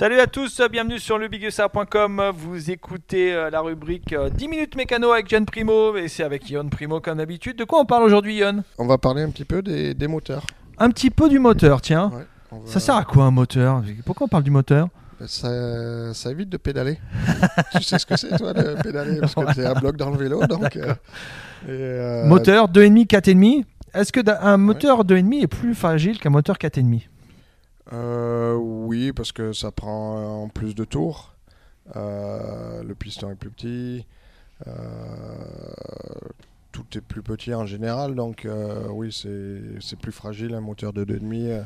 Salut à tous, bienvenue sur lebigussard.com. Vous écoutez euh, la rubrique euh, 10 minutes mécano avec John Primo et c'est avec Yon Primo comme d'habitude. De quoi on parle aujourd'hui, Yon On va parler un petit peu des, des moteurs. Un petit peu du moteur, tiens. Ouais, on va- Ça sert à quoi un moteur? Pourquoi on parle du moteur? Ça, ça évite de pédaler. tu sais ce que c'est, toi, de pédaler? Parce que tu un bloc dans le vélo. Donc, euh, et, euh, Moteur 2,5, 4,5. Est-ce que un moteur 2,5 est plus fragile qu'un moteur 4,5 euh, Oui, parce que ça prend en plus de tours. Euh, le piston est plus petit. euh, tout est plus petit en général. Donc, euh, oui, c'est plus fragile un moteur de 2,5. euh,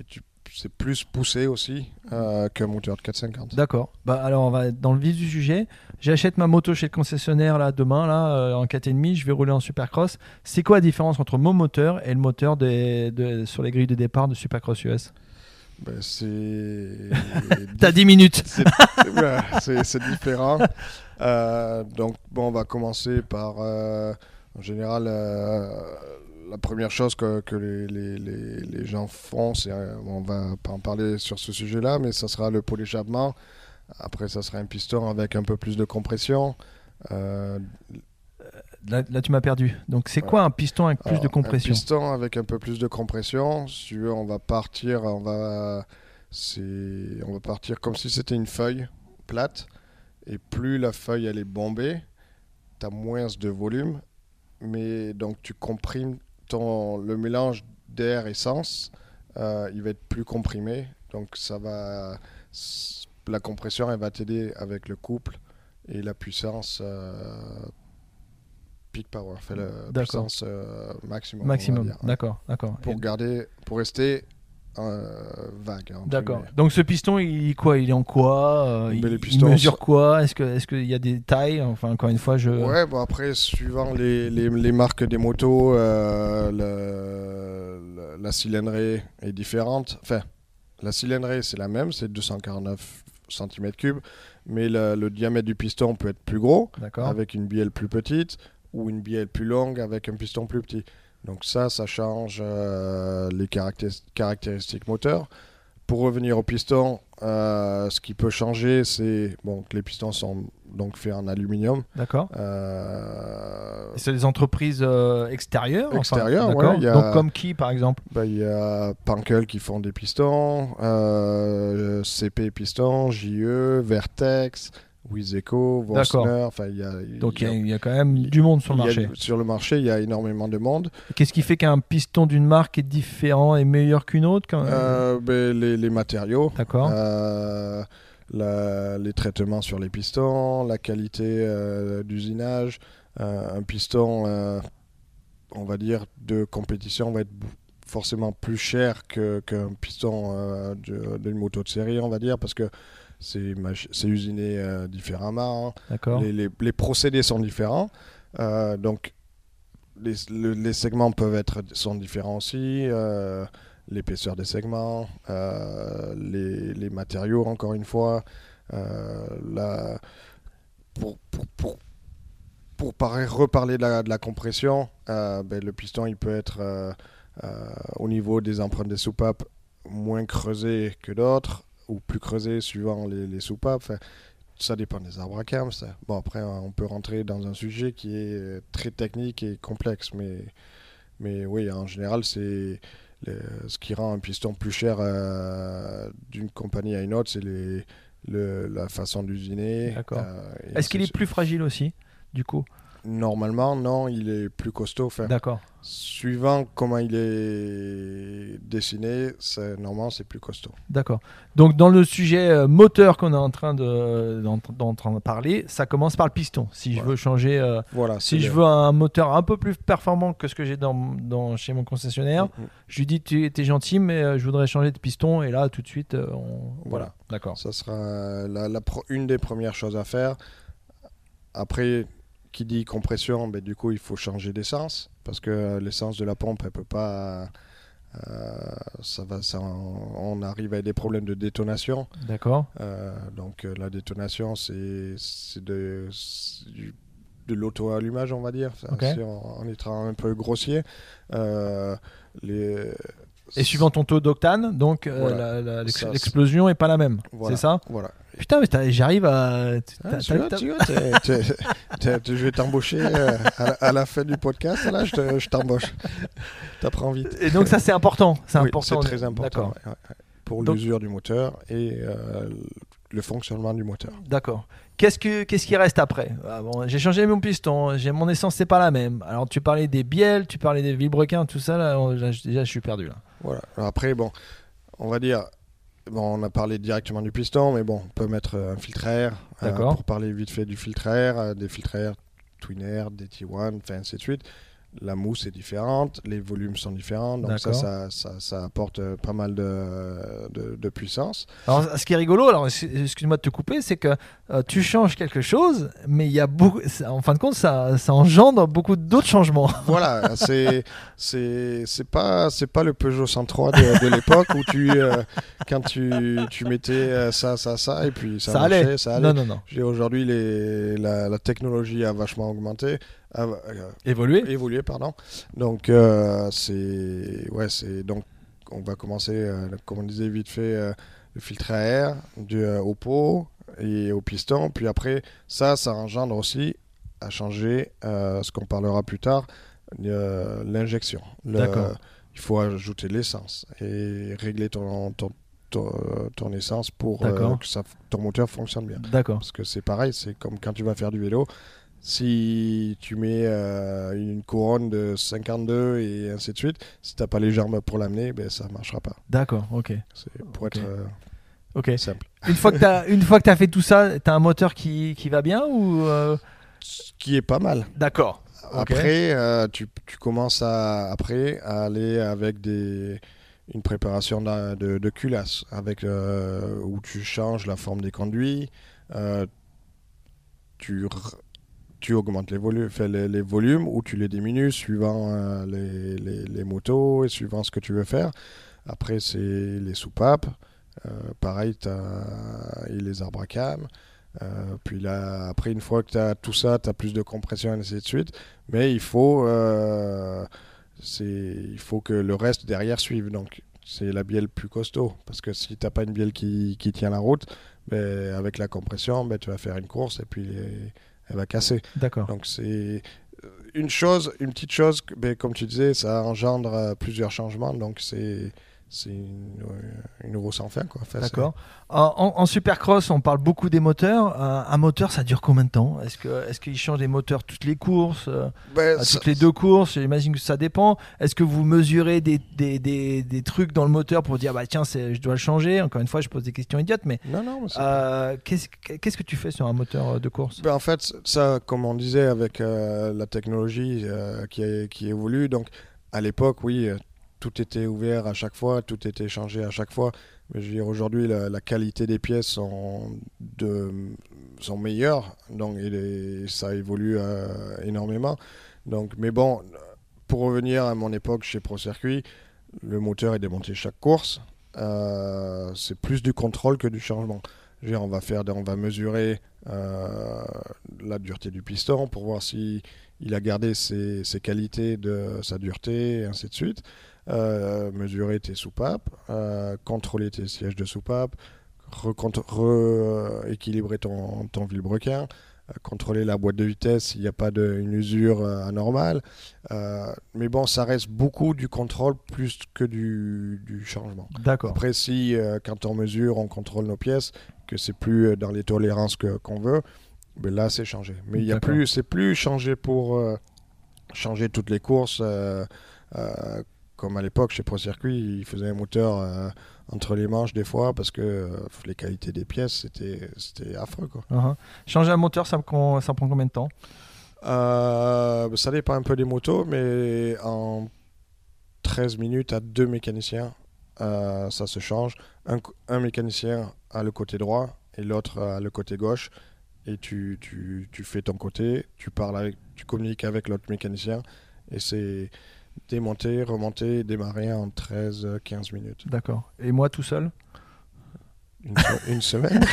et tu- c'est plus poussé aussi euh, qu'un moteur de 450. D'accord. Bah alors on va dans le vif du sujet. J'achète ma moto chez le concessionnaire là demain là euh, en 4,5, je vais rouler en Supercross. C'est quoi la différence entre mon moteur et le moteur de- sur les grilles de départ de Supercross US Ben, c'est. T'as 10 minutes. C'est ouais, différent. Euh, donc, bon, on va commencer par. euh, en général, euh, la première chose que, que les, les- les- les gens font, c'est. on va pas en parler sur ce sujet-là, mais ça sera le pot d'échappement. Après, ça sera un piston avec un peu plus de compression. Là, là, tu m'as perdu. Donc c'est quoi un piston avec plus de compression Un piston avec un peu plus de compression. Si tu veux, on va partir, on va, on va partir comme si c'était une feuille plate. Et plus la feuille elle est bombée, tu as moins de volume. Mais donc tu comprimes ton, le mélange d'air essence, euh, il va être plus comprimé. Donc ça va, la compression elle va t'aider avec le couple et la puissance. euh, peak power, fait la puissance euh, maximum. Maximum. dire. D'accord, d'accord. Pour Et- garder, pour rester euh, vague. D'accord. Donc ce piston, il quoi? Il est en quoi? Euh, il, mesure quoi? Est-ce que est-ce qu'il y a des tailles? Enfin encore une fois, je. Ouais, bon après, suivant les, les, les marques des motos, le- le- la cylindrée est différente. Enfin, la cylindrée, c'est la même, c'est 249 cm3, mais le, le diamètre du piston peut être plus gros, avec une bielle plus petite, ou une bielle plus longue avec un piston plus petit. Donc ça, ça change euh, les caractéris- caractéristiques moteurs. Pour revenir au piston, euh, ce qui peut changer, c'est bon, que les pistons sont donc faits en aluminium. D'accord. Euh, C'est des entreprises euh, extérieures enfin, Extérieures, d'accord. ouais, il y a- Donc comme qui par exemple? Bah, Il y a Pankel qui font des pistons, CP Pistons, JE, Vertex, Wiseco. Vossner. Enfin, il y a, Donc il y y, a- quand même du monde sur le a- marché. sur le marché, il y a énormément de monde. Qu'est-ce qui fait qu'un piston d'une marque est différent et meilleur qu'une autre quand même Euh, ben, les, les matériaux, D'accord. euh, les traitements sur les pistons, la qualité euh, d'usinage. Euh, un piston, on va dire, de compétition va être forcément plus cher que- qu'un piston de- d'une moto de série, on va dire, parce que c'est usiné euh, différemment. Les, les- les procédés sont différents. Euh, donc, les, le- les segments peuvent être sont différents aussi. euh, L'épaisseur des segments, les, matériaux, encore une fois. la- pour, pour, pour, pour parler- reparler de la, de la compression, ben, le piston il peut être au niveau des empreintes des soupapes moins creusé que d'autres ou plus creusé suivant les, les soupapes. Enfin, ça dépend des arbres à cam. Ça. Bon, après, hein, on peut rentrer dans un sujet qui est euh, très technique et complexe, mais, mais oui, en général, c'est ce qui rend un piston plus cher euh, d'une compagnie à une autre, c'est les, le- la façon d'usiner. D'accord. euh, Est-ce qu'il est plus fragile aussi du coup? Normalement, non, il est plus costaud. D'accord. Suivant comment il est dessiné, c'est- normalement, c'est plus costaud. D'accord. Donc dans le sujet euh, moteur qu'on est en train de, d'en, d'en train de parler, ça commence par le piston. Si je veux changer, euh, Voilà. si je veux un moteur un peu plus performant que ce que j'ai dans, dans- chez mon concessionnaire, Mhm. je lui dis tu es gentil, mais euh, je voudrais changer de piston. Et là, tout de suite, on... voilà. Voilà. D'accord. Ça sera la, la pro- une des premières choses à faire. Après, qui dit compression, ben, du coup, il faut changer d'essence parce que l'essence de la pompe, elle peut pas. euh, ça va, ça, on arrive à des problèmes de détonation. D'accord. Euh, donc euh, la détonation, c'est de, l'auto-allumage, on va dire, Enfin, Ok. si on, étant un peu grossier. Euh, les, Et suivant ton taux d'octane, donc Voilà. l'explosion est pas la même. Voilà. C'est ça? Voilà. Putain, mais j'arrive à. Ah, tu vois, tu vois, t'es- je vais t'embaucher euh, à, la- à la fin du podcast. Là, je te- je t'embauche. T'apprends vite. Et donc ça c'est important. C'est Oui, important. C'est très important. Ouais. Pour l'usure du moteur et euh, le fonctionnement du moteur. D'accord. Qu'est-ce que qu'est-ce qui reste après? Ah, bon, J'ai changé mon piston, j'ai mon essence c'est pas la même. Alors tu parlais des bielles, tu parlais des vilebrequins, tout ça là, on- là, je- déjà je suis perdu là. Voilà. Alors après, bon, on va dire, bon, on a parlé directement du piston, mais bon, on peut mettre euh, un filtre à air. euh, pour parler vite fait du filtre à air, euh, des filtres à air Twin Air, des T1, enfin ainsi de suite. La mousse est différente, les volumes sont différents, donc ça, ça, ça, ça apporte euh, pas mal de, de, de puissance. Alors ce qui est rigolo, alors ex- excuse-moi de te couper, c'est que euh, tu changes quelque chose, mais il y a beaucoup, ça- en fin de compte ça, ça engendre beaucoup d'autres changements. voilà, c'est c'est pas c'est pas le Peugeot 103 de, de l'époque où tu euh, quand tu, tu mettais ça ça ça et puis ça, marchait, allait. ça allait. Non non non. J'ai aujourd'hui la, la technologie a vachement augmenté, euh, Évoluer. évolué pardon. Donc euh, c'est ouais c'est donc on va commencer euh, comme on disait vite fait le filtre à air du, au pot et au piston puis après ça ça engendre aussi à changer ce qu'on parlera plus tard l'injection. D'accord. Il faut ajouter de l'essence et régler ton ton, ton, ton essence pour euh, que ça, ton moteur fonctionne bien. D'accord. Parce que c'est pareil, c'est comme quand tu vas faire du vélo. Si tu mets euh, une couronne de 52 et ainsi de suite, si t'as pas les jambes pour l'amener, ben ça marchera pas. D'accord. Ok. C'est pour Ok. être euh, Ok. simple. Une fois que que t'as fait tout ça, t'as un moteur qui, qui va bien ou euh, Ce qui est pas mal. D'accord. Après, euh, tu, tu commences à, après à aller avec des, une préparation d'un- de, de culasse, avec, euh, où tu changes la forme des conduits, tu, tu augmentes les, volumes, ou tu les diminues suivant euh, les, les, motos et suivant ce que tu veux faire. Après, c'est les soupapes. Euh, pareil, as les arbres à cam. Euh, puis là, après, une fois que tu as tout ça, tu as plus de compression et ainsi de suite. Mais il faut, euh, il faut que le reste derrière suive. Donc, c'est la bielle plus costaud. Parce que si tu n'as pas une bielle qui, qui tient la route, ben, avec la compression, ben, tu vas faire une course et puis elle va casser. D'accord. Donc, c'est euh, une chose, une petite chose, que- ben, comme tu disais, ça engendre euh, plusieurs changements. Donc, c'est, c'est une, euh, une roue sans fin. D'accord. En, supercross, on parle beaucoup des moteurs. Un, un moteur, ça dure combien de temps? Est-ce que est-ce qu'ils changent des moteurs toutes les courses, euh, Ben, à ça- toutes les deux courses? J'imagine que ça dépend. Est-ce que vous mesurez des, des, des, des trucs dans le moteur pour dire bah tiens, je dois le changer? Encore une fois, je pose des questions idiotes, mais Non, non, euh, qu'est-ce que tu fais sur un moteur de course? Ben, en fait, ça, comme on disait, avec euh, la technologie euh, qui, est- qui évolue, donc à l'époque, oui, euh, tout était ouvert à chaque fois, tout était changé à chaque fois. Mais je veux dire, aujourd'hui, la, qualité des pièces sont, meilleures, donc ça évolue euh, énormément. Donc, mais bon, pour revenir à mon époque chez Pro Circuit, le moteur est démonté chaque course. Euh, c'est plus du contrôle que du changement. Je veux dire, on va faire, on va mesurer euh, la dureté du piston pour voir si a gardé ses, ses qualités de sa dureté et ainsi de suite. Euh, mesurer tes soupapes, euh, contrôler tes sièges de soupape, rééquilibrer ton, ton vilebrequin, euh, contrôler la boîte de vitesse s'il n'y a pas de, une usure anormale. Euh, mais bon, ça reste beaucoup du contrôle plus que du, du changement. D'accord. Après, si euh, quand on mesure, on contrôle nos pièces, que c'est plus dans les tolérances qu'on veut, ben là, c'est changé. Mais il y a plus, c'est plus changé pour euh, changer toutes les courses. Comme à l'époque chez Pro Circuit, ils faisaient un moteur euh, entre les manches des fois parce que euh, les qualités des pièces, c'était c'était affreux. Quoi. Uh-huh. Changer un moteur, ça, me ça prend combien de temps? Euh, ça dépend un peu des motos, mais en 13 minutes à deux mécaniciens, ça se change. Un, mécanicien a le côté droit et l'autre a le côté gauche. Et tu, tu, tu fais ton côté, tu parles avec, tu communiques avec l'autre mécanicien. Et c'est démonter, remonter, démarrer en 13-15 minutes. D'accord. Et moi tout seul? Une, se- une semaine.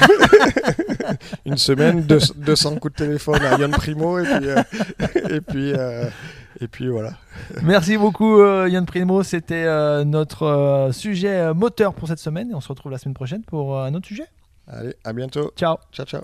une semaine, deux- 200 coups de téléphone à Yann Primo et puis, euh, et puis, euh, Et puis voilà. Merci beaucoup euh, Yann Primo, c'était euh, notre euh, sujet euh, moteur pour cette semaine et on se retrouve la semaine prochaine pour euh, un autre sujet. Allez, à bientôt. Ciao Ciao, ciao.